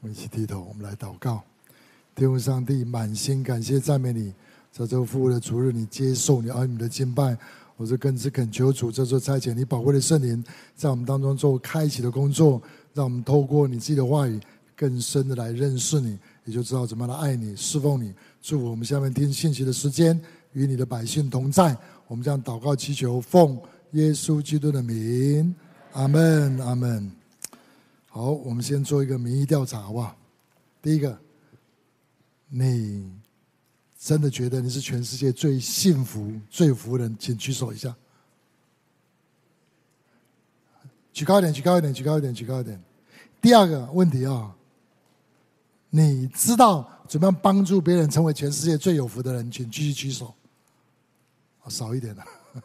我们一起低头，我们来祷告。天父上帝，满心感谢赞美你，在这个复活的主日，你接受你儿女的敬拜。我是更是恳求主，这座差遣你宝贵的圣灵，在我们当中做开启的工作，让我们透过你自己的话语，更深的来认识你，也就知道怎么来爱你、侍奉你。祝福我们下面听信息的时间，与你的百姓同在。我们将祷告祈求，奉耶稣基督的名，阿门，阿门。好，我们先做一个民意调查，好不好？第一个，你真的觉得你是全世界最幸福、最有福的人？请举手一下。举高一点，举高一点，举高一点，举高一点。第二个问题啊，你知道怎么样帮助别人成为全世界最有福的人？请继续举手。少一点了。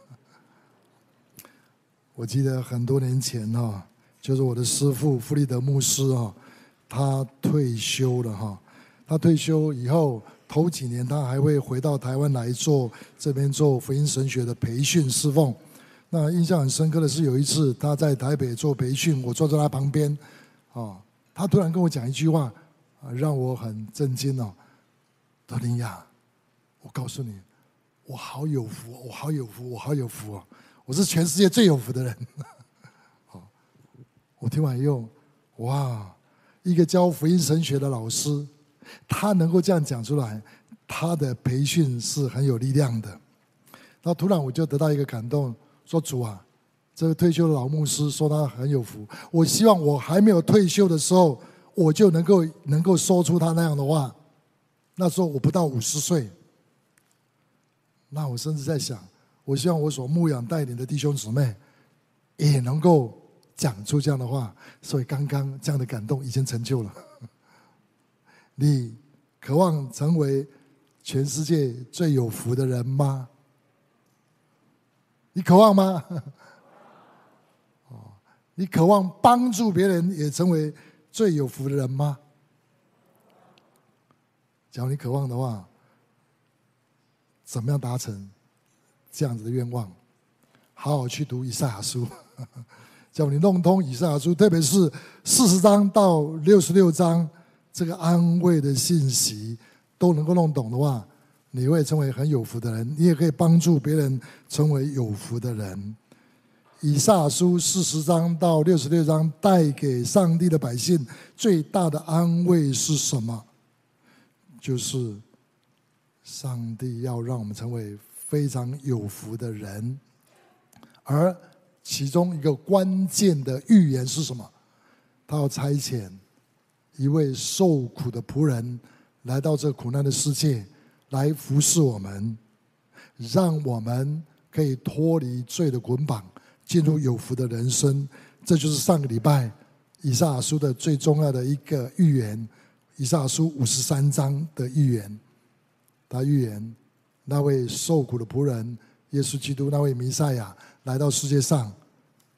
我记得很多年前哈。就是我的师父弗里德牧师哈，他退休了哈。他退休以后头几年，他还会回到台湾来做这边做福音神学的培训侍奉。那印象很深刻的是，有一次他在台北做培训，我坐在他旁边，啊，他突然跟我讲一句话，啊，让我很震惊哦。德林亚，我告诉你，我好有福，我好有福，我好有福哦，我是全世界最有福的人。我听完以后，哇！一个教福音神学的老师，他能够这样讲出来，他的培训是很有力量的。然后突然我就得到一个感动，说主啊，这个退休的老牧师说他很有福。我希望我还没有退休的时候，我就能够能够说出他那样的话。那时候我不到五十岁，那我甚至在想，我希望我所牧养带领的弟兄姊妹也能够。讲出这样的话，所以刚刚这样的感动已经成就了。你渴望成为全世界最有福的人吗？你渴望吗？哦，你渴望帮助别人也成为最有福的人吗？假如你渴望的话，怎么样达成这样子的愿望？好好去读以赛亚书。叫你弄通以赛亚书，特别是四十章到六十六章，这个安慰的信息都能够弄懂的话，你会成为很有福的人。你也可以帮助别人成为有福的人。以撒书四十章到六十六章带给上帝的百姓最大的安慰是什么？就是上帝要让我们成为非常有福的人，而。其中一个关键的预言是什么？他要差遣一位受苦的仆人来到这苦难的世界，来服侍我们，让我们可以脱离罪的捆绑，进入有福的人生。这就是上个礼拜以撒书的最重要的一个预言，以撒书五十三章的预言。他预言那位受苦的仆人耶稣基督，那位弥赛亚。来到世界上，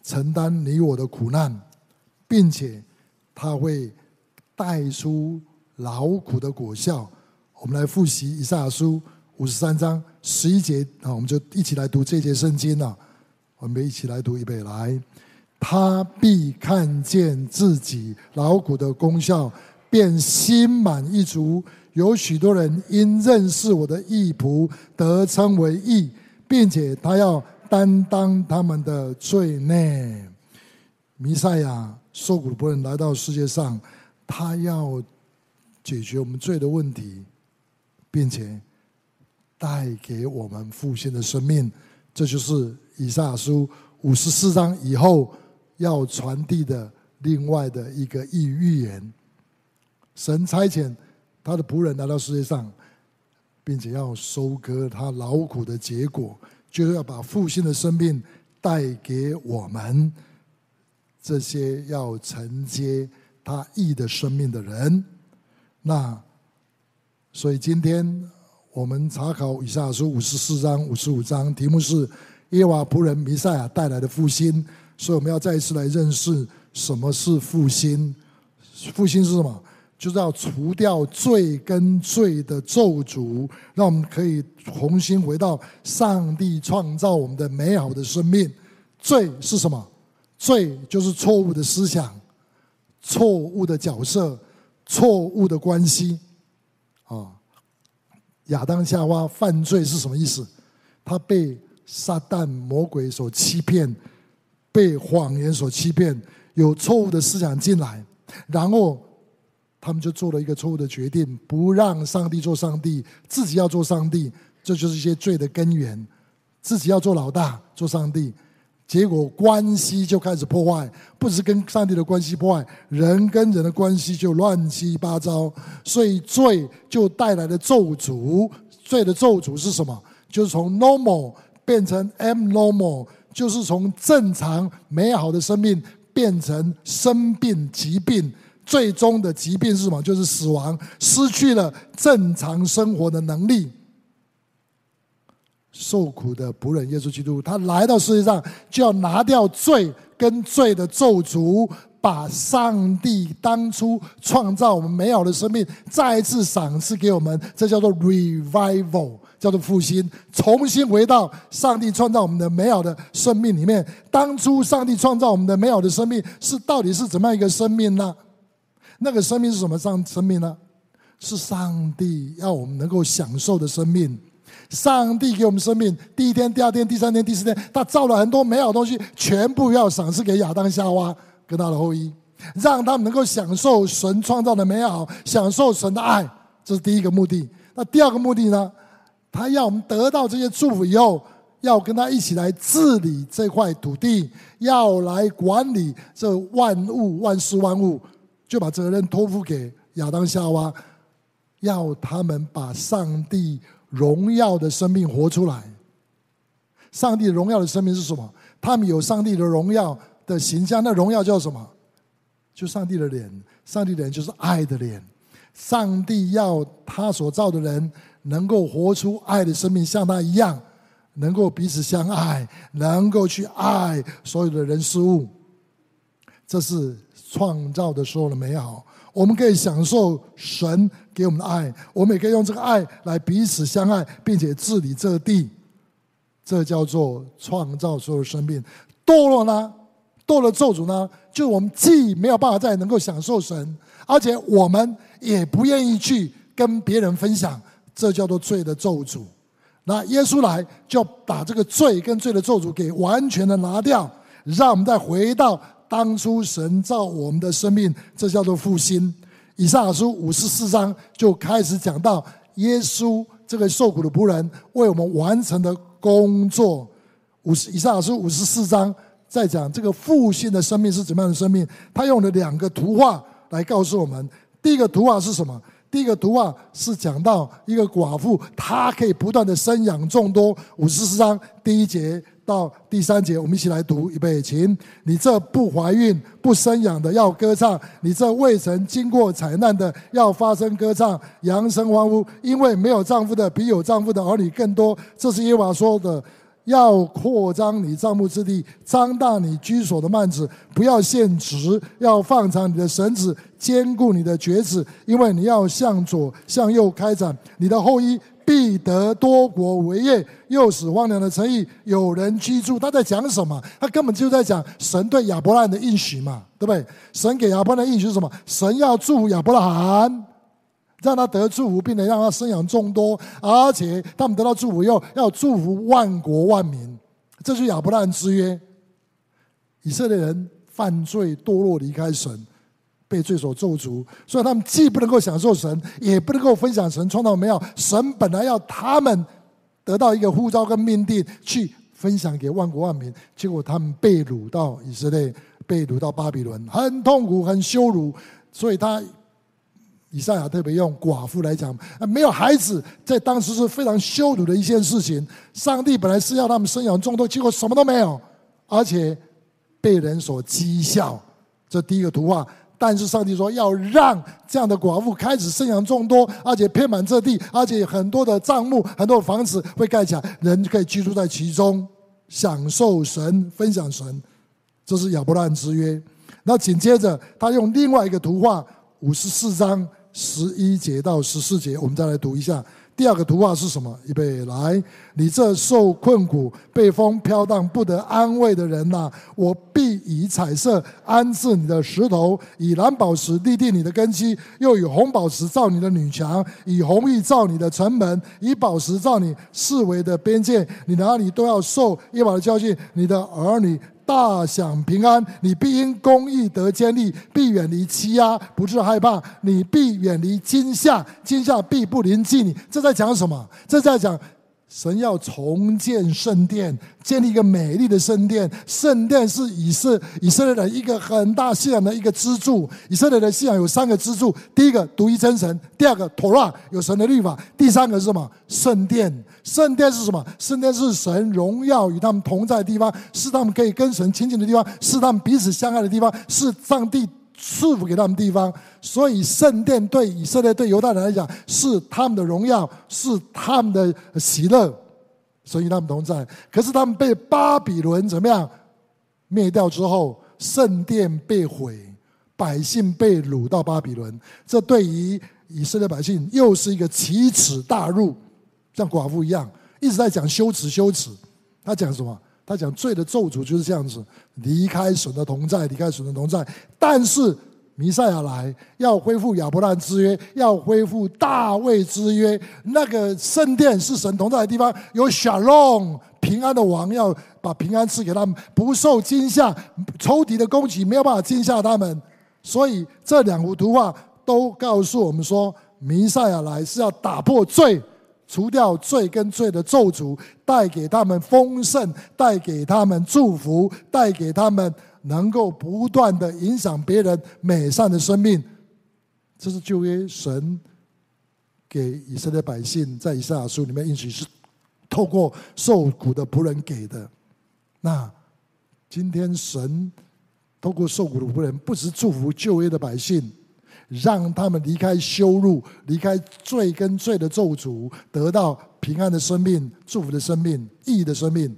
承担你我的苦难，并且他会带出劳苦的果效。我们来复习以赛亚书五十三章十一节啊，我们就一起来读这节圣经啊。我们一起来读预备来，他必看见自己劳苦的功效，便心满意足。有许多人因认识我的义仆，得称为义，并且他要。担当他们的罪孽，弥赛亚受苦的仆人来到世界上，他要解决我们罪的问题，并且带给我们复兴的生命。这就是以赛亚书五十四章以后要传递的另外的一个预言。神差遣他的仆人来到世界上，并且要收割他劳苦的结果。就是要把复兴的生命带给我们这些要承接他义的生命的人。那所以今天我们查考以赛亚书五十四章、五十五章，题目是耶瓦仆人弥赛亚带来的复兴。所以我们要再一次来认识什么是复兴。复兴是什么？就是要除掉罪跟罪的咒诅，让我们可以重新回到上帝创造我们的美好的生命。罪是什么？罪就是错误的思想、错误的角色、错误的关系啊。亚当夏娃犯罪是什么意思？他被撒旦魔鬼所欺骗，被谎言所欺骗，有错误的思想进来，然后他们就做了一个错误的决定，不让上帝做上帝，自己要做上帝，这就是一些罪的根源。自己要做老大，做上帝。结果关系就开始破坏，不是跟上帝的关系破坏，人跟人的关系就乱七八糟，所以罪就带来了咒诅。罪的咒诅是什么？就是从 normal 变成 abnormal，就是从正常美好的生命变成生病疾病。最终的疾病是什么？就是死亡，失去了正常生活的能力。受苦的仆人耶稣基督，他来到世界上就要拿掉罪跟罪的咒诅，把上帝当初创造我们美好的生命再一次赏赐给我们，这叫做 revival，叫做复兴，重新回到上帝创造我们的美好的生命里面。当初上帝创造我们的美好的生命是到底是怎么样一个生命呢？那个生命是什么上生命呢？是上帝要我们能够享受的生命。上帝给我们生命，第一天、第二天、第三天、第四天，他造了很多美好东西，全部要赏赐给亚当、夏娃跟他的后裔，让他们能够享受神创造的美好，享受神的爱，这是第一个目的。那第二个目的呢？他要我们得到这些祝福以后，要跟他一起来治理这块土地，要来管理这万物、万事万物，就把责任托付给亚当、夏娃，要他们把上帝。荣耀的生命活出来。上帝荣耀的生命是什么？他们有上帝的荣耀的形象，那荣耀叫什么？就上帝的脸。上帝脸就是爱的脸。上帝要他所造的人能够活出爱的生命，像他一样，能够彼此相爱，能够去爱所有的人事物。这是创造的时候的美好。我们可以享受神给我们的爱，我们也可以用这个爱来彼此相爱，并且治理这地。这叫做创造所有生命。堕落呢？堕落咒诅呢？就我们既没有办法再能够享受神，而且我们也不愿意去跟别人分享。这叫做罪的咒诅。那耶稣来，就把这个罪跟罪的咒诅给完全的拿掉，让我们再回到。当初神造我们的生命，这叫做复兴。以上书五十四章就开始讲到耶稣这个受苦的仆人为我们完成的工作。五十以上书五十四章在讲这个复兴的生命是怎么样的生命？他用了两个图画来告诉我们。第一个图画是什么？第一个图画是讲到一个寡妇，她可以不断的生养众多。五十四章第一节。到第三节，我们一起来读，预备，请你这不怀孕、不生养的要歌唱；你这未曾经过灾难的要发声歌唱，扬声欢呼，因为没有丈夫的比有丈夫的儿女更多。这是耶和华说的。要扩张你帐幕之地，张大你居所的幔子，不要限直，要放长你的绳子，坚固你的橛子，因为你要向左向右开展，你的后裔。必得多国为业，又使荒凉的城邑有人居住。他在讲什么？他根本就在讲神对亚伯拉罕的应许嘛，对不对？神给亚伯兰的应许是什么？神要祝福亚伯拉罕，让他得祝福，并且让他生养众多，而且他们得到祝福以后，要祝福万国万民。这是亚伯拉罕之约。以色列人犯罪堕落，离开神。被罪所咒诅，所以他们既不能够享受神，也不能够分享神创造美好。神本来要他们得到一个呼召跟命定，去分享给万国万民，结果他们被掳到以色列，被掳到巴比伦，很痛苦，很羞辱。所以他以赛亚特别用寡妇来讲，没有孩子，在当时是非常羞辱的一件事情。上帝本来是要他们生养众多，结果什么都没有，而且被人所讥笑。这第一个图画。但是上帝说要让这样的寡妇开始生养众多，而且遍满这地，而且很多的帐幕、很多的房子会盖起来，人可以居住在其中，享受神、分享神。这是亚伯拉罕之约。那紧接着他用另外一个图画，五十四章十一节到十四节，我们再来读一下。第二个图画是什么？预备来，你这受困苦、被风飘荡、不得安慰的人呐、我必以彩色安置你的石头，以蓝宝石立定你的根基，又以红宝石造你的女墙，以红玉造你的城门，以宝石造你四围的边界。你哪里都要受耶和华的教训，你的儿女。大享平安，你必因公义得坚立，必远离欺压，不致害怕。你必远离惊吓，惊吓必不临近你。这在讲什么？这在讲。神要重建圣殿，建立一个美丽的圣殿。圣殿是以色以色列人一个很大信仰的一个支柱。以色列的信仰有三个支柱：第一个独一真神；第二个妥拉有神的律法；第三个是什么？圣殿。圣殿是什么？圣殿是神荣耀与他们同在的地方，是他们可以跟神亲近的地方，是他们彼此相爱的地方，是上帝。赐福给他们地方，所以圣殿对以色列、对犹太人来讲是他们的荣耀，是他们的喜乐，所以他们同在。可是他们被巴比伦怎么样灭掉之后，圣殿被毁，百姓被掳到巴比伦。这对于以色列百姓又是一个奇耻大辱，像寡妇一样一直在讲羞耻、羞耻。他讲什么？他讲罪的咒诅就是这样子，离开神的同在，离开神的同在。但是弥赛亚来，要恢复亚伯兰之约，要恢复大卫之约。那个圣殿是神同在的地方，有小龙平安的王，要把平安赐给他们，不受惊吓，仇敌的攻击没有办法惊吓他们。所以这两幅图画都告诉我们说，弥赛亚来是要打破罪。除掉罪跟罪的咒诅，带给他们丰盛，带给他们祝福，带给他们能够不断的影响别人美善的生命。这是旧约神给以色列百姓在以赛亚书里面应许是透过受苦的仆人给的。那今天神透过受苦的仆人，不只祝福旧约的百姓。让他们离开羞辱，离开罪跟罪的咒诅，得到平安的生命、祝福的生命、意义的生命。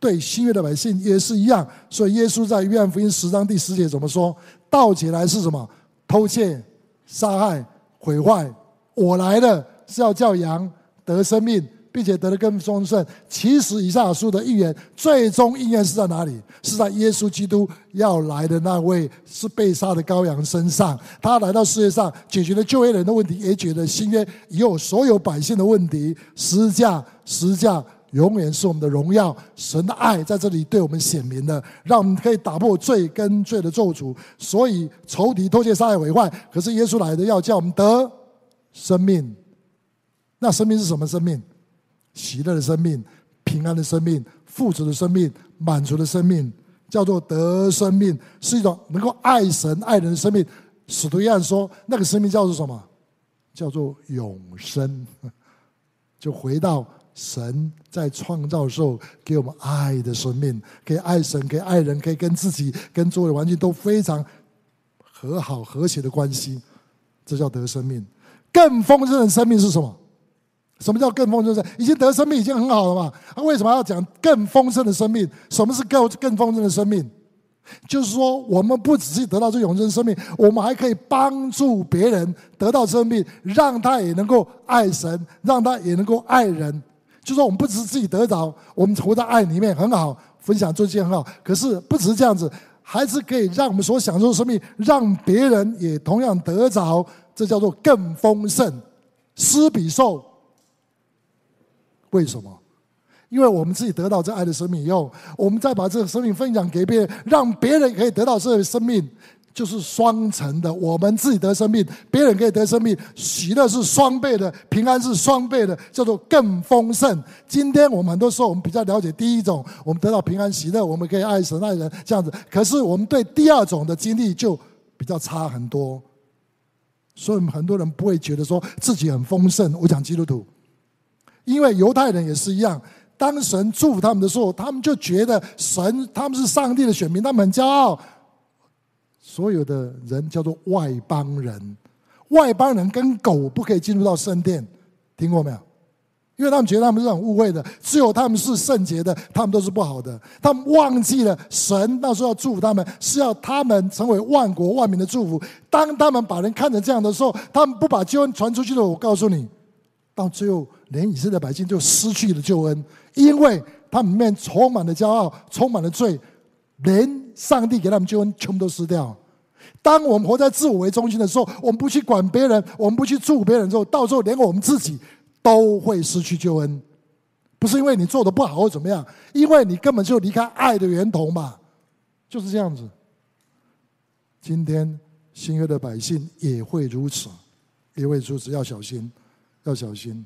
对新约的百姓也是一样。所以耶稣在约翰福音十章第十节怎么说？盗起来是什么？偷窃、杀害、毁坏。我来了是要叫羊得生命。并且得了更丰盛。其实以赛亚书的预言最终应验是在哪里？是在耶稣基督要来的那位是被杀的羔羊身上。他来到世界上，解决了旧约人的问题，也解决了新约以后所有百姓的问题。十字架，十字架永远是我们的荣耀。神的爱在这里对我们显明了，让我们可以打破罪跟罪的咒诅。所以仇敌偷窃、杀害、毁坏，可是耶稣来的要叫我们得生命。那生命是什么生命？喜乐的生命、平安的生命、富足的生命、满足的生命，叫做得生命，是一种能够爱神爱人的生命。使徒约翰说，那个生命叫做什么？叫做永生。就回到神在创造的时候给我们爱的生命，可以爱神，可以爱人，可以跟自己、跟周围环境都非常和好、和谐的关系，这叫得生命。更丰盛的生命是什么？什么叫更丰盛的？已经得生命已经很好了嘛？他为什么要讲更丰盛的生命？什么是更更丰盛的生命？就是说，我们不只是得到这永生生命，我们还可以帮助别人得到生命，让他也能够爱神，让他也能够爱人。就说，我们不只是自己得着，我们活在爱里面很好，分享这些很好。可是不只是这样子，还是可以让我们所享受的生命，让别人也同样得着。这叫做更丰盛，施比受。为什么？因为我们自己得到这爱的生命以后，我们再把这个生命分享给别人，让别人可以得到这个生命，就是双层的。我们自己得生命，别人可以得生命，喜乐是双倍的，平安是双倍的，叫做更丰盛。今天我们很多时候，我们比较了解第一种，我们得到平安喜乐，我们可以爱神爱人这样子。可是我们对第二种的经历就比较差很多，所以很多人不会觉得说自己很丰盛。我讲基督徒。因为犹太人也是一样，当神祝福他们的时候，他们就觉得神他们是上帝的选民，他们很骄傲。所有的人叫做外邦人，外邦人跟狗不可以进入到圣殿，听过没有？因为他们觉得他们是很污秽的，只有他们是圣洁的，他们都是不好的。他们忘记了神那时候要祝福他们，是要他们成为万国万民的祝福。当他们把人看成这样的时候，他们不把救恩传出去了。我告诉你，到最后。连以色列百姓就失去了救恩，因为他们里面充满了骄傲，充满了罪，连上帝给他们救恩全部都失掉。当我们活在自我为中心的时候，我们不去管别人，我们不去祝福别人之后，到时候连我们自己都会失去救恩。不是因为你做的不好或怎么样，因为你根本就离开爱的源头嘛，就是这样子。今天新约的百姓也会如此，也会如此，要小心，要小心。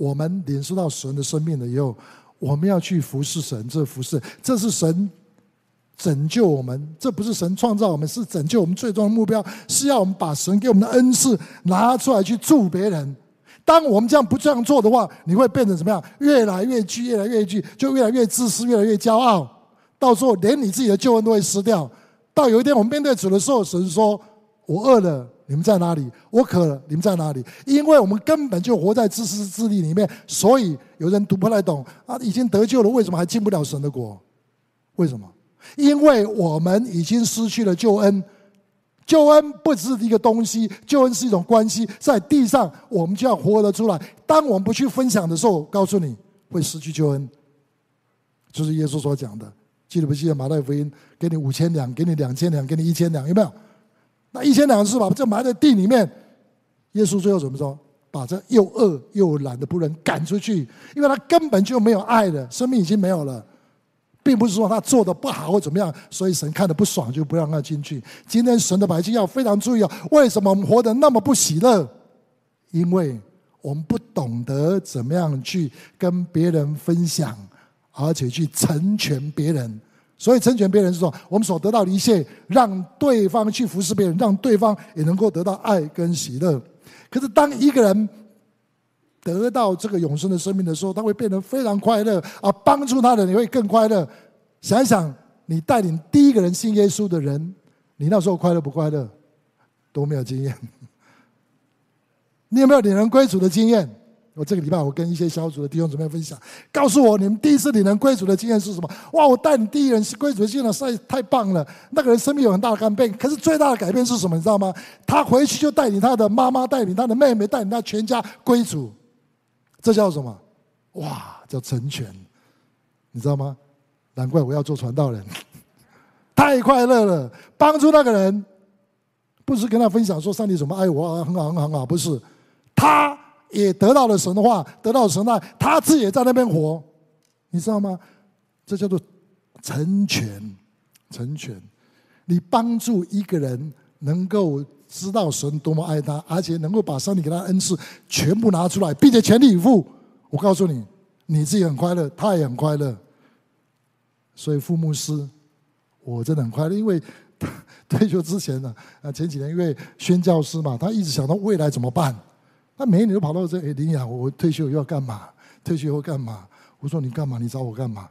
我们领受到神的生命了以后，我们要去服侍神，这服侍，这是神拯救我们，这不是神创造我们，是拯救我们最终的目标，是要我们把神给我们的恩赐拿出来去助别人。当我们这样不这样做的话，你会变成怎么样？越来越惧，越来越惧，就越来越自私，越来越骄傲。到时候连你自己的救恩都会失掉。到有一天我们面对主的时候，神说：“我饿了，你们在哪里？我渴了，你们在哪里？”因为我们根本就活在自私自利里面，所以有人读不太懂啊，已经得救了，为什么还进不了神的国？为什么？因为我们已经失去了救恩。救恩不只是一个东西，救恩是一种关系，在地上我们就要活得出来。当我们不去分享的时候，告诉你会失去救恩，就是耶稣所讲的。记得不记得马太福音？给你五千两，给你两千两，给你一千两，有没有？那一千两是把这埋在地里面。耶稣最后怎么说？把这又饿又懒的仆人赶出去，因为他根本就没有爱了，生命已经没有了。并不是说他做的不好或怎么样，所以神看的不爽就不让他进去。今天神的百姓要非常注意哦，为什么我们活得那么不喜乐？因为我们不懂得怎么样去跟别人分享，而且去成全别人。所以成全别人是说，我们所得到的一切，让对方去服侍别人，让对方也能够得到爱跟喜乐。可是当一个人，得到这个永生的生命的时候，他会变得非常快乐，啊帮助他的人也会更快乐。想一想，你带领第一个人信耶稣的人，你那时候快乐不快乐？都没有经验。你有没有领人归主的经验？我这个礼拜我跟一些小组的弟兄姊妹分享，告诉我你们第一次领人归主的经验是什么？哇！我带你第一人归主的经验实在太棒了。那个人生命有很大的改变，可是最大的改变是什么？你知道吗？他回去就带领他的妈妈，带领他的妹妹，带领他全家归主。这叫什么？哇，叫成全，你知道吗？难怪我要做传道人，太快乐了！帮助那个人，不是跟他分享说上帝怎么爱我啊，很好很好很好，不是，他也得到了神的话，得到神的爱，他自己也在那边活，你知道吗？这叫做成全，成全。你帮助一个人能够。知道神多么爱他，而且能够把上帝给他恩赐全部拿出来，并且全力以赴。我告诉你，你自己很快乐，他也很快乐。所以副牧师，我真的很快乐，因为退休之前呢，啊，前几年因为宣教师嘛，他一直想到未来怎么办。那每一年都跑到这，哎，林雅，我退休又要干嘛？退休又干嘛？我说你干嘛？你找我干嘛？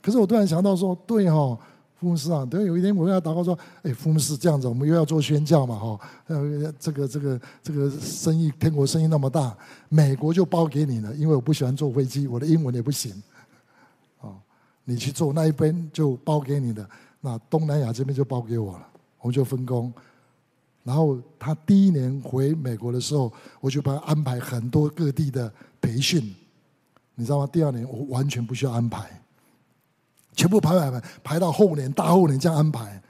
可是我突然想到说，对哦。副牧师啊，等有一天我跟他祷告说：“哎，副牧师这样子，我们又要做宣教嘛，哈，呃，这个这个这个生意，天国生意那么大，美国就包给你了，因为我不喜欢坐飞机，我的英文也不行，哦，你去做那一边就包给你的，那东南亚这边就包给我了，我们就分工。然后他第一年回美国的时候，我就帮他安排很多各地的培训，你知道吗？第二年我完全不需要安排。”全部排排排排到后年、大后年这样安排，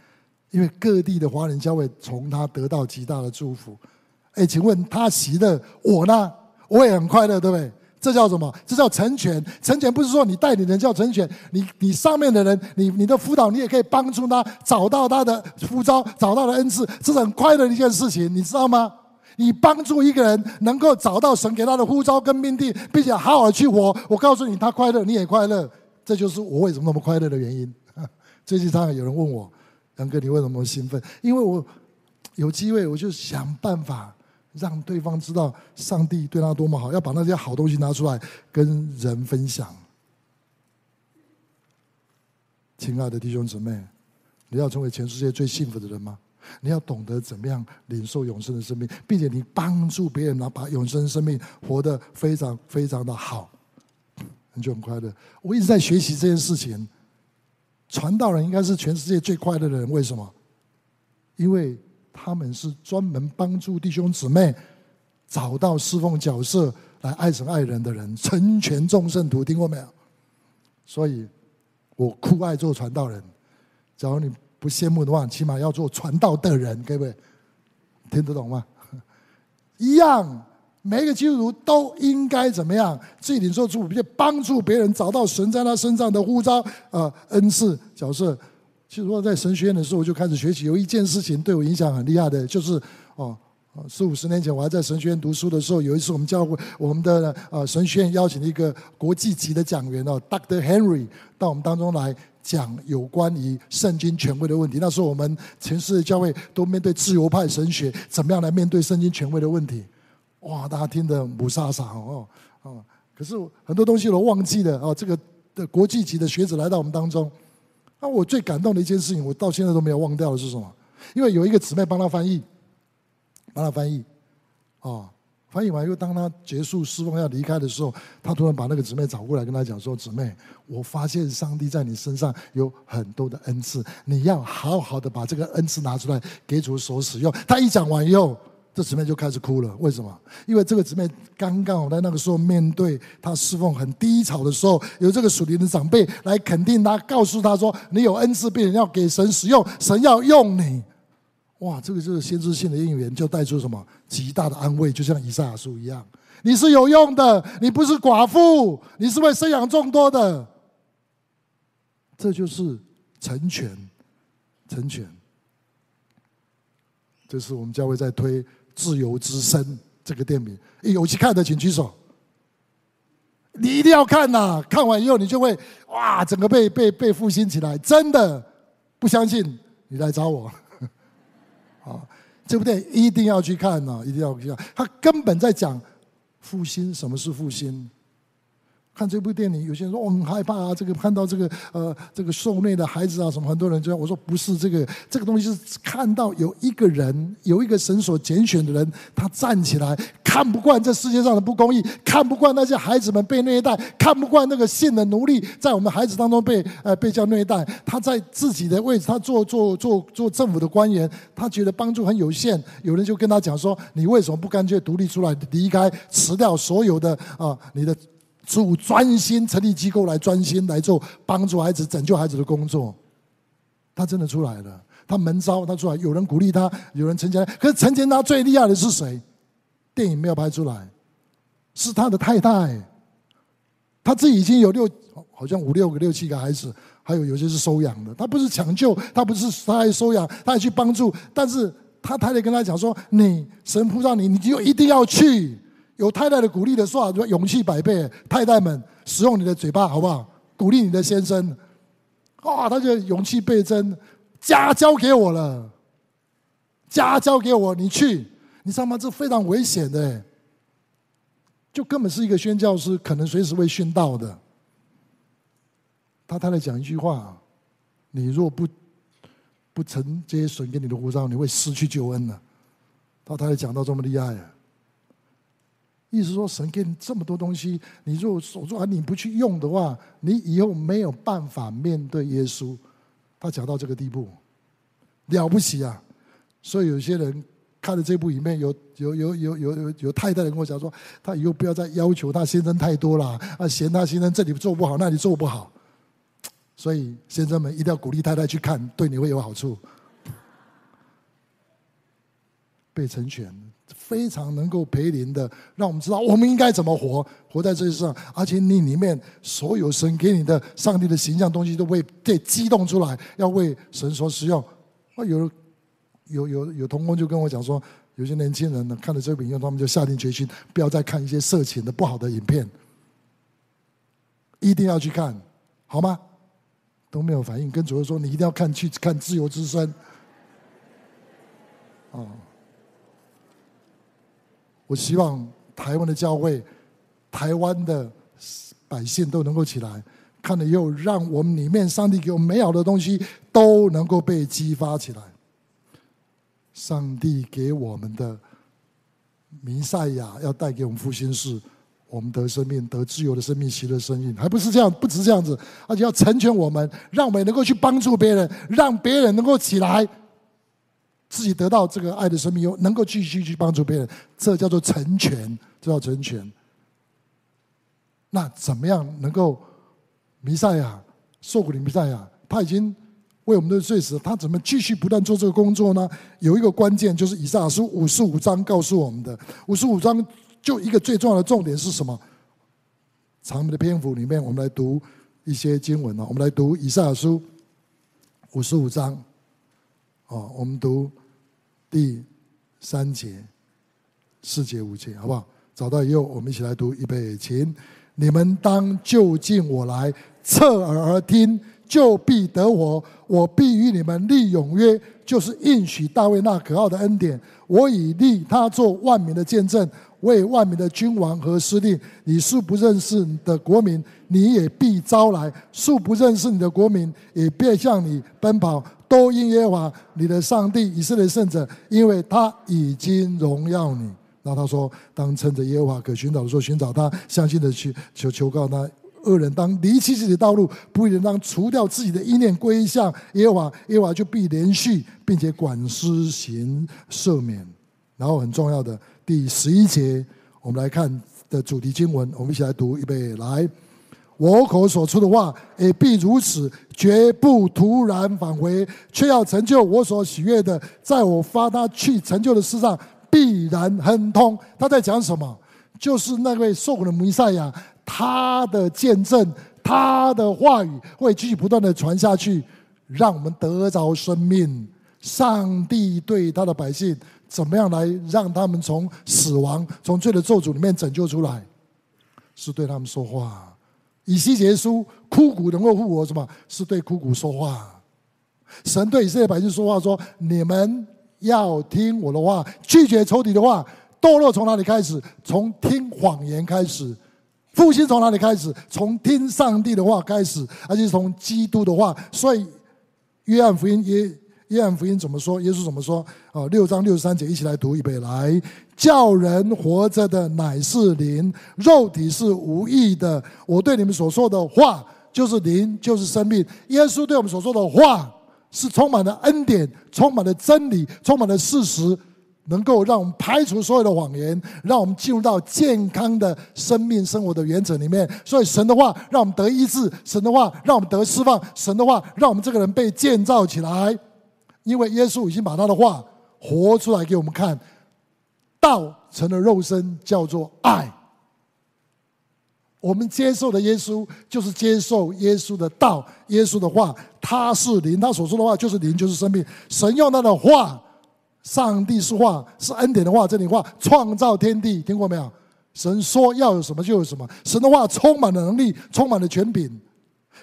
因为各地的华人教会从他得到极大的祝福。哎，请问他喜乐，我呢？我也很快乐，对不对？这叫什么？这叫成全。成全不是说你带领人叫成全，你你上面的人，你你的辅导，你也可以帮助他找到他的呼召，找到了恩赐，这是很快乐的一件事情，你知道吗？你帮助一个人能够找到神给他的呼召跟命定，并且好好去活，我告诉你，他快乐，你也快乐。这就是我为什么那么快乐的原因。最近常常有人问我：“杨哥，你为什么那么兴奋？”因为我有机会，我就想办法让对方知道上帝对他多么好，要把那些好东西拿出来跟人分享。亲爱的弟兄姊妹，你要成为全世界最幸福的人吗？你要懂得怎么样领受永生的生命，并且你帮助别人，能把永生生命活得非常非常的好。你就很快乐。我一直在学习这件事情。传道人应该是全世界最快乐的人，为什么？因为他们是专门帮助弟兄姊妹找到侍奉角色，来爱神爱人的人，成全众圣徒，听过没有？所以，我酷爱做传道人。假如你不羡慕的话，起码要做传道的人，各位听得懂吗？一样，每一个基督徒都应该怎么样？自己领受祝福，帮助别人找到神在他身上的呼召、呃恩赐角色。其实我在神学院的时候，我就开始学习。有一件事情对我影响很厉害的，就是哦，四五十年前我还在神学院读书的时候，有一次我们教会我们的呃神学院邀请了一个国际级的讲员哦，Dr. Henry 到我们当中来讲有关于圣经权威的问题。那时候我们全世界教会都面对自由派神学，怎么样来面对圣经权威的问题？哇，大家听得雾煞煞哦哦。可是很多东西都忘记了哦。这个的国际级的学者来到我们当中。那我最感动的一件事情，我到现在都没有忘掉的是什么？因为有一个姊妹帮他翻译，帮他翻译，哦，翻译完又当他结束侍奉要离开的时候，他突然把那个姊妹找过来，跟他讲说：“姊妹，我发现上帝在你身上有很多的恩赐，你要好好的把这个恩赐拿出来给主所使用。”他一讲完以后。这姊妹就开始哭了，为什么？因为这个姊妹刚刚在那个时候面对她侍奉很低潮的时候，有这个属灵的长辈来肯定她，告诉她说：“你有恩赐，病人要给神使用，神要用你。”哇，这个就是先知性的应允，就带出什么极大的安慰，就像以赛亚书一样：“你是有用的，你不是寡妇，你是为生养众多的。”这就是成全，成全。这是我们教会在推。自由之身这个电影，有去看的请举手。你一定要看呐！看完以后你就会哇，整个被被被复兴起来。真的不相信，你来找我。啊，这部电影一定要去看呐，一定要去看。他根本在讲复兴，什么是复兴？看这部电影，有些人说我很害怕啊，这个看到这个呃这个受虐的孩子啊什么，很多人这样。我说不是这个，这个东西是看到有一个人，有一个神所拣选的人，他站起来，看不惯这世界上的不公义，看不惯那些孩子们被虐待，看不惯那个性的奴隶在我们孩子当中被呃被叫虐待。他在自己的位置，他做做做做政府的官员，他觉得帮助很有限。有人就跟他讲说：“你为什么不干脆独立出来，离开，辞掉所有的啊你的？”主专心成立机构来专心来做帮助孩子、拯救孩子的工作，他真的出来了。他门招他出来，有人鼓励他，有人成全。可是成全他最厉害的是谁？电影没有拍出来，是他的太太。他自己已经有六，好像五六个、六七个孩子，还有有些是收养的。他不是抢救，他不是他还收养，他还去帮助。但是他太太跟他讲说：“你神呼召你，你就一定要去。”有太太的鼓励的话，说勇气百倍。太太们，使用你的嘴巴，好不好？鼓励你的先生。啊，他就勇气倍增，家交给我了，家交给我，你去，你知道吗？这非常危险的，就根本是一个宣教师，可能随时会殉道的。他太太讲一句话：你若不不承接神给你的护照，你会失去救恩的。他太太讲到这么厉害。意思说，神给你这么多东西，你如果守住啊，你不去用的话，你以后没有办法面对耶稣。他讲到这个地步，了不起啊！所以有些人看了这部影片，有有有有有有有太太跟我讲说，他以后不要再要求他先生太多了啊，嫌他先生这里做不好，那里做不好。所以先生们一定要鼓励太太去看，对你会有好处。被成全。非常能够培灵的，让我们知道我们应该怎么活，活在这世上。而且你里面所有神给你的上帝的形象东西，都会被激动出来，要为神所使用。啊，有有有有同工就跟我讲说，有些年轻人呢看了这部影片，他们就下定决心，不要再看一些色情的不好的影片，一定要去看，好吗？都没有反应，跟主任说，你一定要看，去看自由之声。哦。我希望台湾的教会、台湾的百姓都能够起来，看了以后，让我们里面上帝给我们美好的东西都能够被激发起来。上帝给我们的弥赛亚要带给我们复兴，是我们得生命、得自由的生命、喜乐生命，还不是这样，不止这样子，而且要成全我们，让我们能够去帮助别人，让别人能够起来。自己得到这个爱的生命，又能够继续去帮助别人，这叫做成全，这叫成全。那怎么样能够弥赛亚受苦的弥赛亚？他已经为我们的罪死，他怎么继续不断做这个工作呢？有一个关键就是以赛亚书五十五章告诉我们的。五十五章就一个最重要的重点是什么？长的篇幅里面，我们来读一些经文啊。我们来读以赛亚书五十五章，哦，我们读第三节、四节、五节，好不好？找到以后，我们一起来读，预备，请你们当就近我来，侧耳而听，就必得我。我必与你们立永约，就是应许大卫那可傲的恩典。我已立他做万民的见证。为万民的君王和司令，你素不认识的国民，你也必招来；素不认识你的国民，也必向你奔跑。都因耶和华你的上帝以色列圣者，因为他已经荣耀你。然后他说：“当趁着耶和华可寻找的时候寻找他，相信的去求求告他。恶人当离弃自己的道路，不义人当除掉自己的意念，归向耶和华，耶和华就必怜恤，并且管施行赦免。”然后很重要的。第十一节，我们来看的主题经文，我们一起来读，预备来。我口所出的话也必如此，绝不突然返回，却要成就我所喜悦的，在我发他去成就的事上必然亨通。他在讲什么？就是那位受苦的弥赛亚，他的见证，他的话语会继续不断的传下去，让我们得着生命。上帝对他的百姓。怎么样来让他们从死亡、从罪的咒诅里面拯救出来？是对他们说话。以西结书，枯骨能够复活，什么？是对枯骨说话。神对以色列百姓说话，说：你们要听我的话，拒绝仇敌的话。堕落从哪里开始？从听谎言开始。复兴从哪里开始？从听上帝的话开始，而且是从基督的话。所以，约翰福音耶。约翰福音怎么说？耶稣怎么说？啊，六章六十三节，一起来读一遍。来，叫人活着的乃是灵，肉体是无益的。我对你们所说的话，就是灵，就是生命。耶稣对我们所说的话，是充满了恩典，充满了真理，充满了事实，能够让我们排除所有的谎言，让我们进入到健康的生命生活的原则里面。所以，神的话让我们得医治，神的话让我们得释放，神的话让我们这个人被建造起来。因为耶稣已经把他的话活出来给我们看，道成了肉身，叫做爱。我们接受的耶稣，就是接受耶稣的道，耶稣的话，他是灵，他所说的话就是灵，就是生命。神用他的话，上帝是话，是恩典的话，真理话，创造天地，听过没有？神说要有什么就有什么，神的话充满了能力，充满了权柄。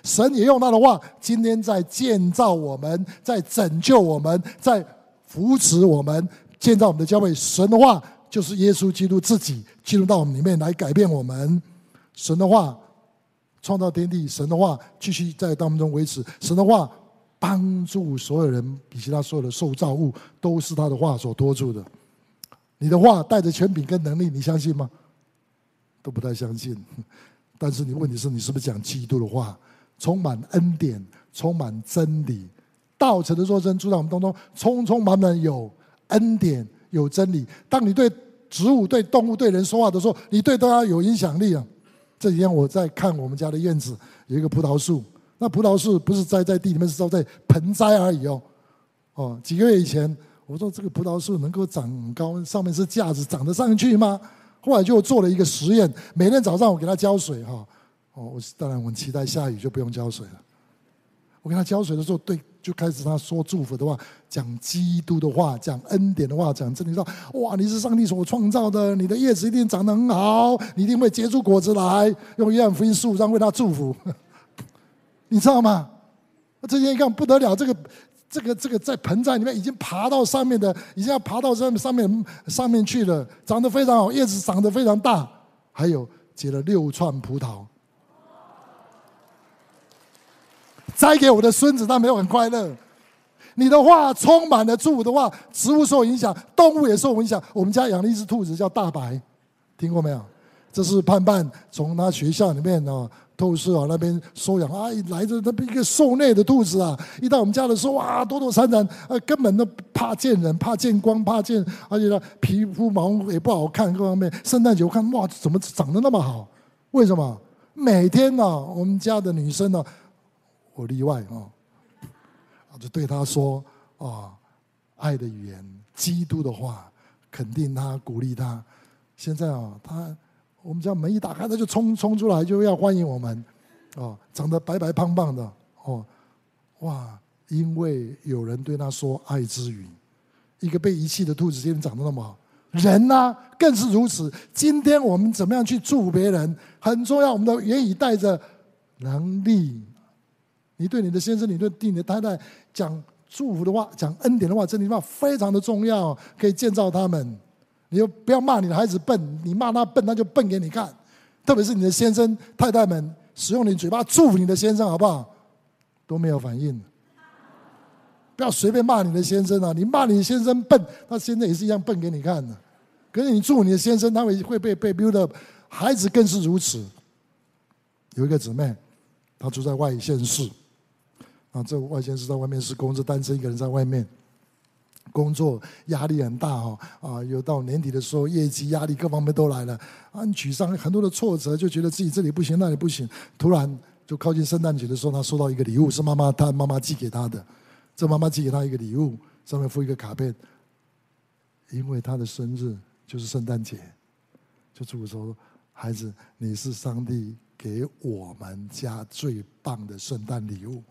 神也用他的话，今天在建造我们，在拯救我们，在扶持我们，建造我们的教会。神的话就是耶稣基督自己进入到我们里面来改变我们。神的话创造天地，神的话继续在当中维持。神的话帮助所有人，比其他所有的受造物都是他的话所托住的。你的话带着权柄跟能力，你相信吗？都不太相信。但是你问题是你是不是讲基督的话？充满恩典，充满真理，道成的肉身住在我们当中，充充满满有恩典，有真理。当你对植物、对动物、对人说话的时候，你对大家有影响力啊！这几天我在看我们家的院子，有一个葡萄树，那葡萄树不是栽在地里面，是栽在盆栽而已哦。哦，几个月以前，我说这个葡萄树能够长高，上面是架子，长得上去吗？后来就做了一个实验，每天早上我给它浇水哈。哦，我当然我期待下雨就不用浇水了。我给它浇水的时候，对，就开始他说祝福的话，讲基督的话，讲恩典的话，讲真理说，哇，你是上帝所创造的，你的叶子一定长得很好，你一定会结出果子来。用约翰福音十五章为他祝福，你知道吗？这些一看不得了，这个这个这个在盆栽里面已经爬到上面的，已经要爬到上上面上面去了，长得非常好，叶子长得非常大，还有结了六串葡萄。栽给我的孙子，他没有很快乐。你的话充满了祝福的话，植物受影响，动物也受影响。我们家养了一只兔子，叫大白，听过没有？这是盼盼从他学校里面哦，透视啊那边收养啊，来着那边一个受虐的兔子啊，一到我们家的时候哇，躲躲闪闪，呃，根本都怕见人，怕见光，怕见，而且呢，皮肤毛也不好看，各方面。圣诞节我看哇，怎么长得那么好？为什么？每天呢、我们家的女生呢、我例外哦，就对他说啊、哦，爱的语言，基督的话，肯定他，鼓励他。现在啊、哦，她我们家门一打开，他就冲冲出来，就要欢迎我们。哦，长得白白胖胖的哦，哇！因为有人对他说爱之语，一个被遗弃的兔子，今天长得那么好。人呢、更是如此。今天我们怎么样去祝福别人很重要。我们的言语带着能力。你对你的先生，你对你的太太讲祝福的话，讲恩典的话，真的话非常的重要，可以建造他们。你又不要骂你的孩子笨，你骂他笨，他就笨给你看。特别是你的先生太太们，使用你嘴巴祝福你的先生，好不好？都没有反应。不要随便骂你的先生啊！你骂你先生笨，他先生也是一样笨给你看的。可是你祝福你的先生，他会会被被 build up，孩子更是如此。有一个姊妹，她住在外县市，啊，这外先是在外面是工作，单身一个人在外面工作，压力很大哈啊！有到年底的时候，业绩压力各方面都来了，啊沮丧，很多的挫折，就觉得自己这里不行，那里不行。突然就靠近圣诞节的时候，他收到一个礼物，是妈妈他妈妈寄给他的。这妈妈寄给他一个礼物，上面附一个卡片，因为他的生日就是圣诞节，就祝福说：“孩子，你是上帝给我们家最棒的圣诞礼物。”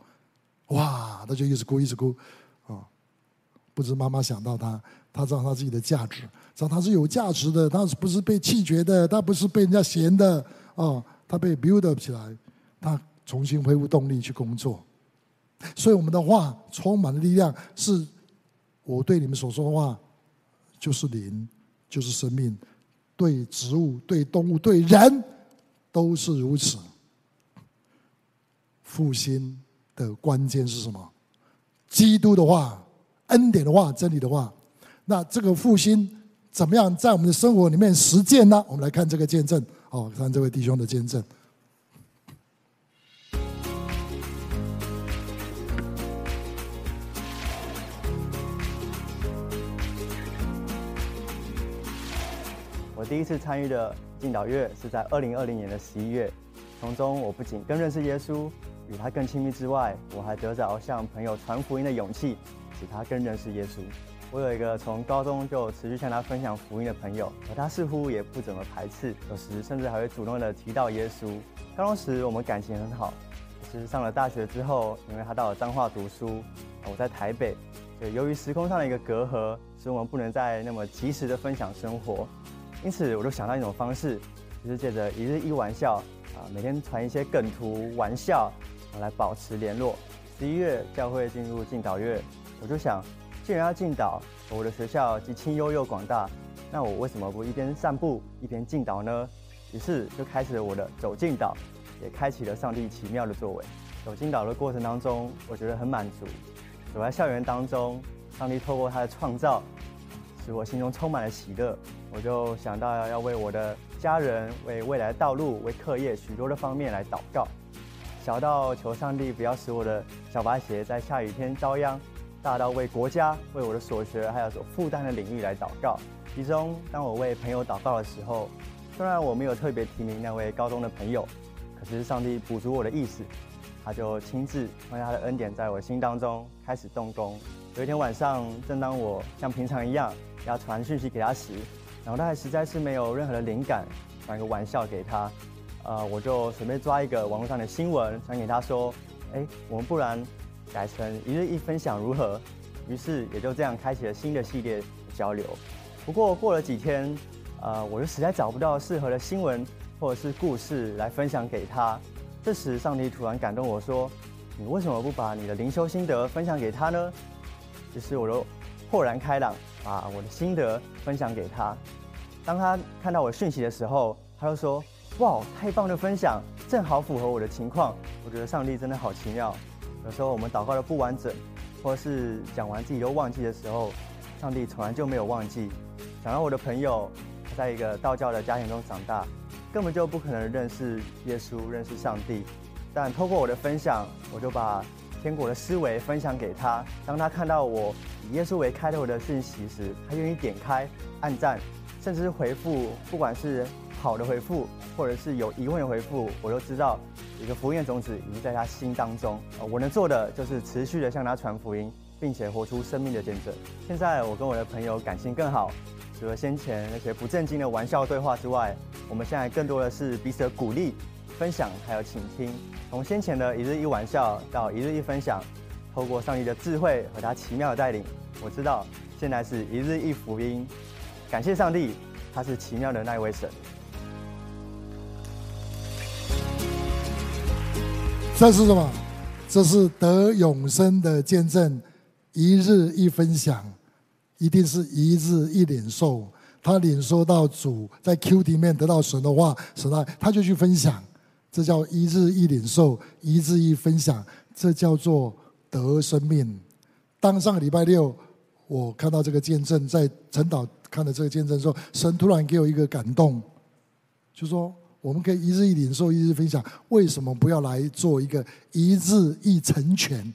哇，他就一直哭，一直哭，啊！不知妈妈想到他，他知道他自己的价值，知道他是有价值的，他不是被弃绝的，他不是被人家嫌的，啊，他被 build up 起来，他重新恢复动力去工作。所以我们的话充满力量，是我对你们所说的话，就是灵，就是生命，对植物、对动物、对人都是如此。复兴的关键是什么？基督的话、恩典的话、真理的话。那这个复兴怎么样在我们的生活里面实践呢？我们来看这个见证，好，看这位弟兄的见证。我第一次参与的敬祷月是在二零二零年的十一月，从中我不仅更认识耶稣，与他更亲密之外，我还得着向朋友传福音的勇气，使他更认识耶稣。我有一个从高中就持续向他分享福音的朋友，而他似乎也不怎么排斥，有时甚至还会主动的提到耶稣。高中时我们感情很好，可是上了大学之后，因为他到了彰化读书，我在台北，所以由于时空上的一个隔阂，使我们不能再那么及时的分享生活。因此，我就想到一种方式，就是借着一日一玩笑啊，每天传一些梗图玩笑，来保持联络。十一月教会进入敬祷月，我就想，既然要敬祷，我的学校既清幽又广大，那我为什么不一边散步一边敬祷呢？于是就开始了我的走进岛，也开启了上帝奇妙的作为。走进岛的过程当中，我觉得很满足。走在校园当中，上帝透过他的创造，使我心中充满了喜乐。我就想到要为我的家人、为未来的道路、为课业许多的方面来祷告，小到求上帝不要使我的小白鞋在下雨天遭殃，大到为国家、为我的所学还有所负担的领域来祷告。其中，当我为朋友祷告的时候，虽然我没有特别提名那位高中的朋友，可是上帝补足我的意思，他就亲自放下他的恩典在我心当中开始动工。有一天晚上，正当我像平常一样要传讯息给他时，然后他还实在是没有任何的灵感，传一个玩笑给他，呃，我就随便抓一个网络上的新闻传给他说，哎，我们不然改成一日一分享如何？于是也就这样开启了新的系列交流。不过过了几天，呃，我就实在找不到适合的新闻或者是故事来分享给他。这时上帝突然感动我说，你为什么不把你的灵修心得分享给他呢？于是我就豁然开朗。把我的心得分享给他。当他看到我讯息的时候，他就说：“哇，太棒的分享，正好符合我的情况。”我觉得上帝真的好奇妙。有时候我们祷告的不完整，或是讲完自己都忘记的时候，上帝从来就没有忘记。想到我的朋友，他在一个道教的家庭中长大，根本就不可能认识耶稣、认识上帝。但透过我的分享，我就把天国的思维分享给他。当他看到我以耶稣为开头的讯息时，他愿意点开、按赞，甚至是回复，不管是好的回复，或者是有疑问的回复，我都知道一个福音的种子已经在他心当中。我能做的就是持续的向他传福音，并且活出生命的见证。现在我跟我的朋友感情更好，除了先前那些不正经的玩笑对话之外，我们现在更多的是彼此的鼓励、分享还有倾听。从先前的一日一玩笑到一日一分享，透过上帝的智慧和他奇妙的带领，我知道现在是一日一福音。感谢上帝，他是奇妙的那一位神。这是什么？这是得永生的见证。一日一分享，一定是一日一领受。他领受到主在 Q 里面得到神的话，神爱，他就去分享。这叫一日一领受，一日一分享，这叫做得生命。当上个礼拜六，我看到这个见证，在陈导看了这个见证的时候，神突然给我一个感动，就说我们可以一日一领受，一日分享，为什么不要来做一个一日一成全？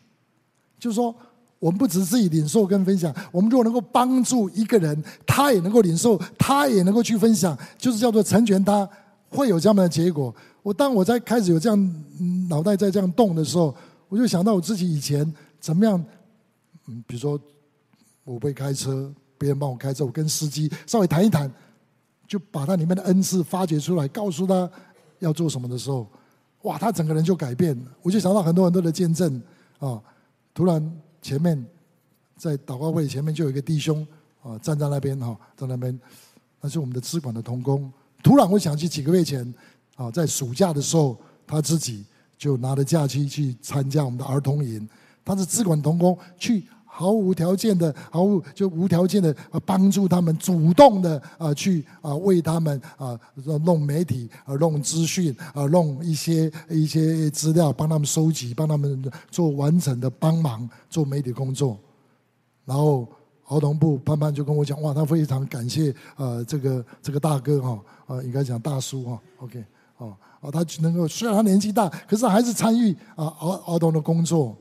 就是说，我们不只是自己领受跟分享，我们如果能够帮助一个人，他也能够领受，他也能够去分享，就是叫做成全他，会有这样的结果。我当我在开始有这样脑袋在这样动的时候，我就想到我自己以前怎么样，嗯，比如说我会开车，别人帮我开车，我跟司机稍微谈一谈，就把他里面的恩赐发掘出来，告诉他要做什么的时候，哇，他整个人就改变了。我就想到很多很多的见证啊，突然前面在祷告会前面就有一个弟兄啊站在那边哈，在那边，那是我们的资管的童工。突然我想起几个月前。啊，在暑假的时候，他自己就拿着假期去参加我们的儿童营。他是资管童工，去毫无条件的、毫无就无条件的帮助他们，主动的啊去啊为他们啊弄媒体啊弄资讯啊弄一些一些资料，帮他们收集，帮他们做完整的帮忙做媒体工作。然后儿童部潘潘就跟我讲，哇，他非常感谢呃这个这个大哥哈啊，应该讲大叔哈，OK。哦，哦，他能够虽然他年纪大，可是还是参与啊儿儿童的工作。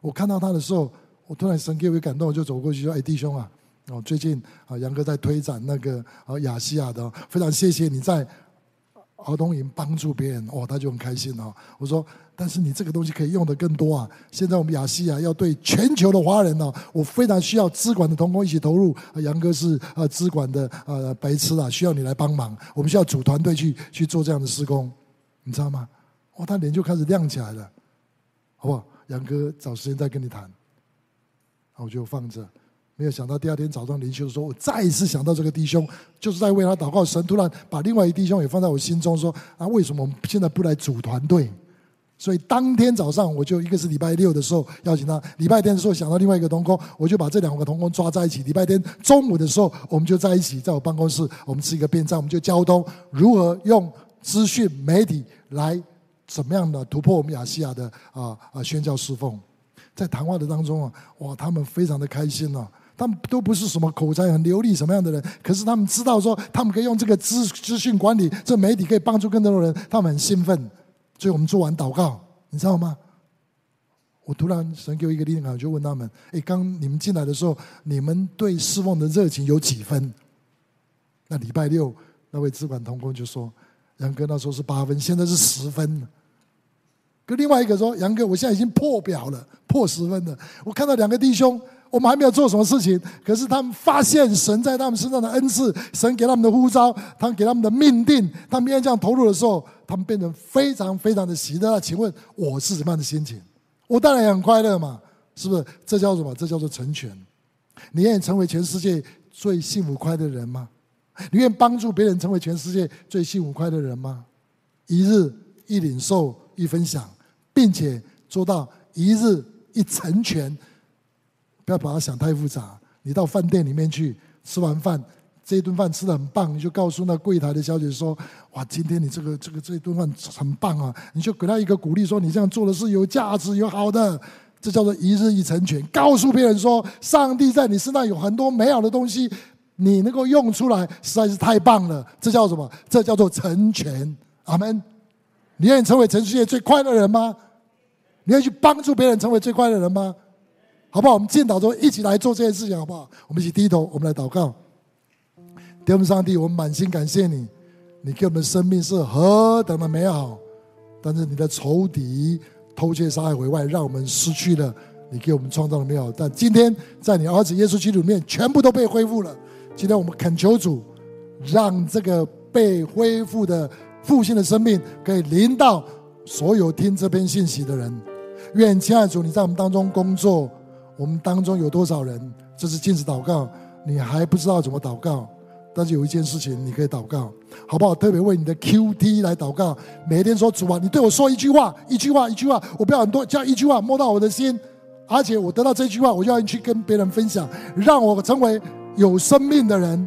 我看到他的时候，我突然神给我一感动，我就走过去说：“哎，弟兄啊，哦，最近啊杨哥在推展那个啊亚细亚的，非常谢谢你在儿童营帮助别人。”哦，他就很开心哦。我说。但是你这个东西可以用的更多啊！现在我们亚细亚要对全球的华人呢，我非常需要资管的同工一起投入。杨哥是呃资管的呃白痴啊，需要你来帮忙。我们需要组团队去去做这样的施工，你知道吗？哇，他脸就开始亮起来了，好不好？杨哥找时间再跟你谈。我就放着，没有想到第二天早上灵修的时候，我再一次想到这个弟兄，就是在为他祷告。神突然把另外一弟兄也放在我心中，说啊，为什么我们现在不来组团队？所以当天早上，我就一个是礼拜六的时候邀请他，礼拜天的时候想到另外一个同工，我就把这两个同工抓在一起。礼拜天中午的时候，我们就在一起，在我办公室，我们吃一个便当，我们就交通如何用资讯媒体来怎么样的突破我们亚细亚的啊啊宣教侍奉。在谈话的当中啊，哇，他们非常的开心啊，他们都不是什么口才很流利什么样的人，可是他们知道说他们可以用这个资资讯管理，这媒体可以帮助更多的人，他们很兴奋。所以我们做完祷告，你知道吗？我突然神给我一个灵感，就问他们：哎，刚你们进来的时候，你们对侍奉的热情有几分？那礼拜六那位资管同工就说：杨哥那时候是八分，现在是十分。跟另外一个说：杨哥，我现在已经破表了，破十分了。我看到两个弟兄。我们还没有做什么事情，可是他们发现神在他们身上的恩赐，神给他们的呼召，他们给他们的命定，他们愿意这样投入的时候，他们变成非常非常的喜乐。请问我是什么样的心情？我当然也很快乐嘛，是不是？这叫什么？这叫做成全。你愿意成为全世界最幸福快乐的人吗？你愿意帮助别人成为全世界最幸福快乐的人吗？一日一领受一分享，并且做到一日一成全。不要把它想太复杂。你到饭店里面去吃完饭，这一顿饭吃得很棒，你就告诉那柜台的小姐说：“哇，今天你这个这个这一顿饭很棒啊！”你就给他一个鼓励，说：“你这样做的是有价值、有好的。”这叫做一日一成全。告诉别人说：“上帝在你身上有很多美好的东西，你能够用出来，实在是太棒了。”这叫什么？这叫做成全。阿门。你愿意成为全世界最快乐的人吗？你要去帮助别人成为最快的人吗？好不好？我们见到之后一起来做这件事情，好不好？我们一起低头，我们来祷告。天父上帝，我们满心感谢你，你给我们生命是何等的美好，但是你的仇敌偷窃、杀害、毁坏，让我们失去了你给我们创造的美好。但今天在你儿子耶稣基督里面，全部都被恢复了。今天我们恳求主，让这个被恢复的复兴的生命，可以临到所有听这篇信息的人。愿亲爱的主，你在我们当中工作。我们当中有多少人，这是禁止祷告，你还不知道怎么祷告？但是有一件事情你可以祷告，好不好？特别为你的 QT 来祷告，每一天说主啊，你对我说一句话，一句话，一句话，我不要很多，叫一句话摸到我的心，而且我得到这句话，我就要去跟别人分享，让我成为有生命的人，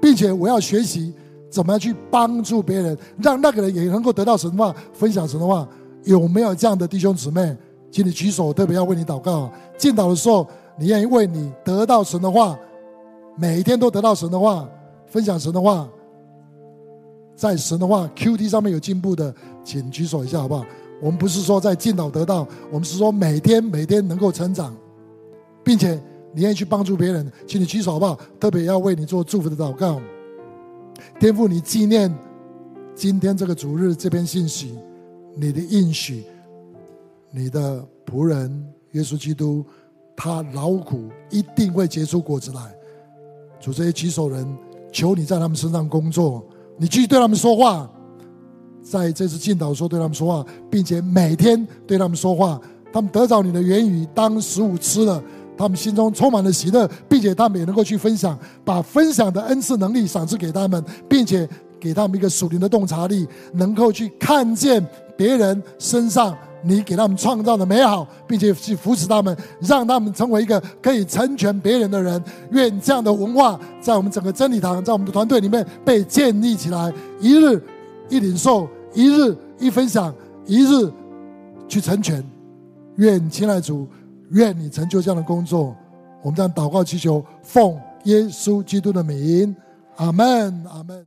并且我要学习怎么样去帮助别人，让那个人也能够得到神的话，分享神的话。有没有这样的弟兄姊妹？请你举手，特别要为你祷告。进祷的时候，你愿意为你得到神的话，每一天都得到神的话，分享神的话，在神的话 QT 上面有进步的，请举手一下好不好？我们不是说在进祷得到，我们是说每天每天能够成长，并且你愿意去帮助别人，请你举手好不好？特别要为你做祝福的祷告。天父，你纪念今天这个主日这篇信息，你的应许。你的仆人耶稣基督，他劳苦一定会结出果子来。主，这些举手人，求你在他们身上工作，你继续对他们说话，在这次进岛的时候对他们说话，并且每天对他们说话。他们得着你的言语当食物吃了，他们心中充满了喜乐，并且他们也能够去分享，把分享的恩赐能力赏赐给他们，并且给他们一个属灵的洞察力，能够去看见别人身上。你给他们创造的美好，并且去扶持他们，让他们成为一个可以成全别人的人。愿这样的文化在我们整个真理堂，在我们的团队里面被建立起来。一日一领受，一日一分享，一日去成全。愿亲爱主，愿你成就这样的工作。我们这样祷告祈求，奉耶稣基督的名，阿门，阿门。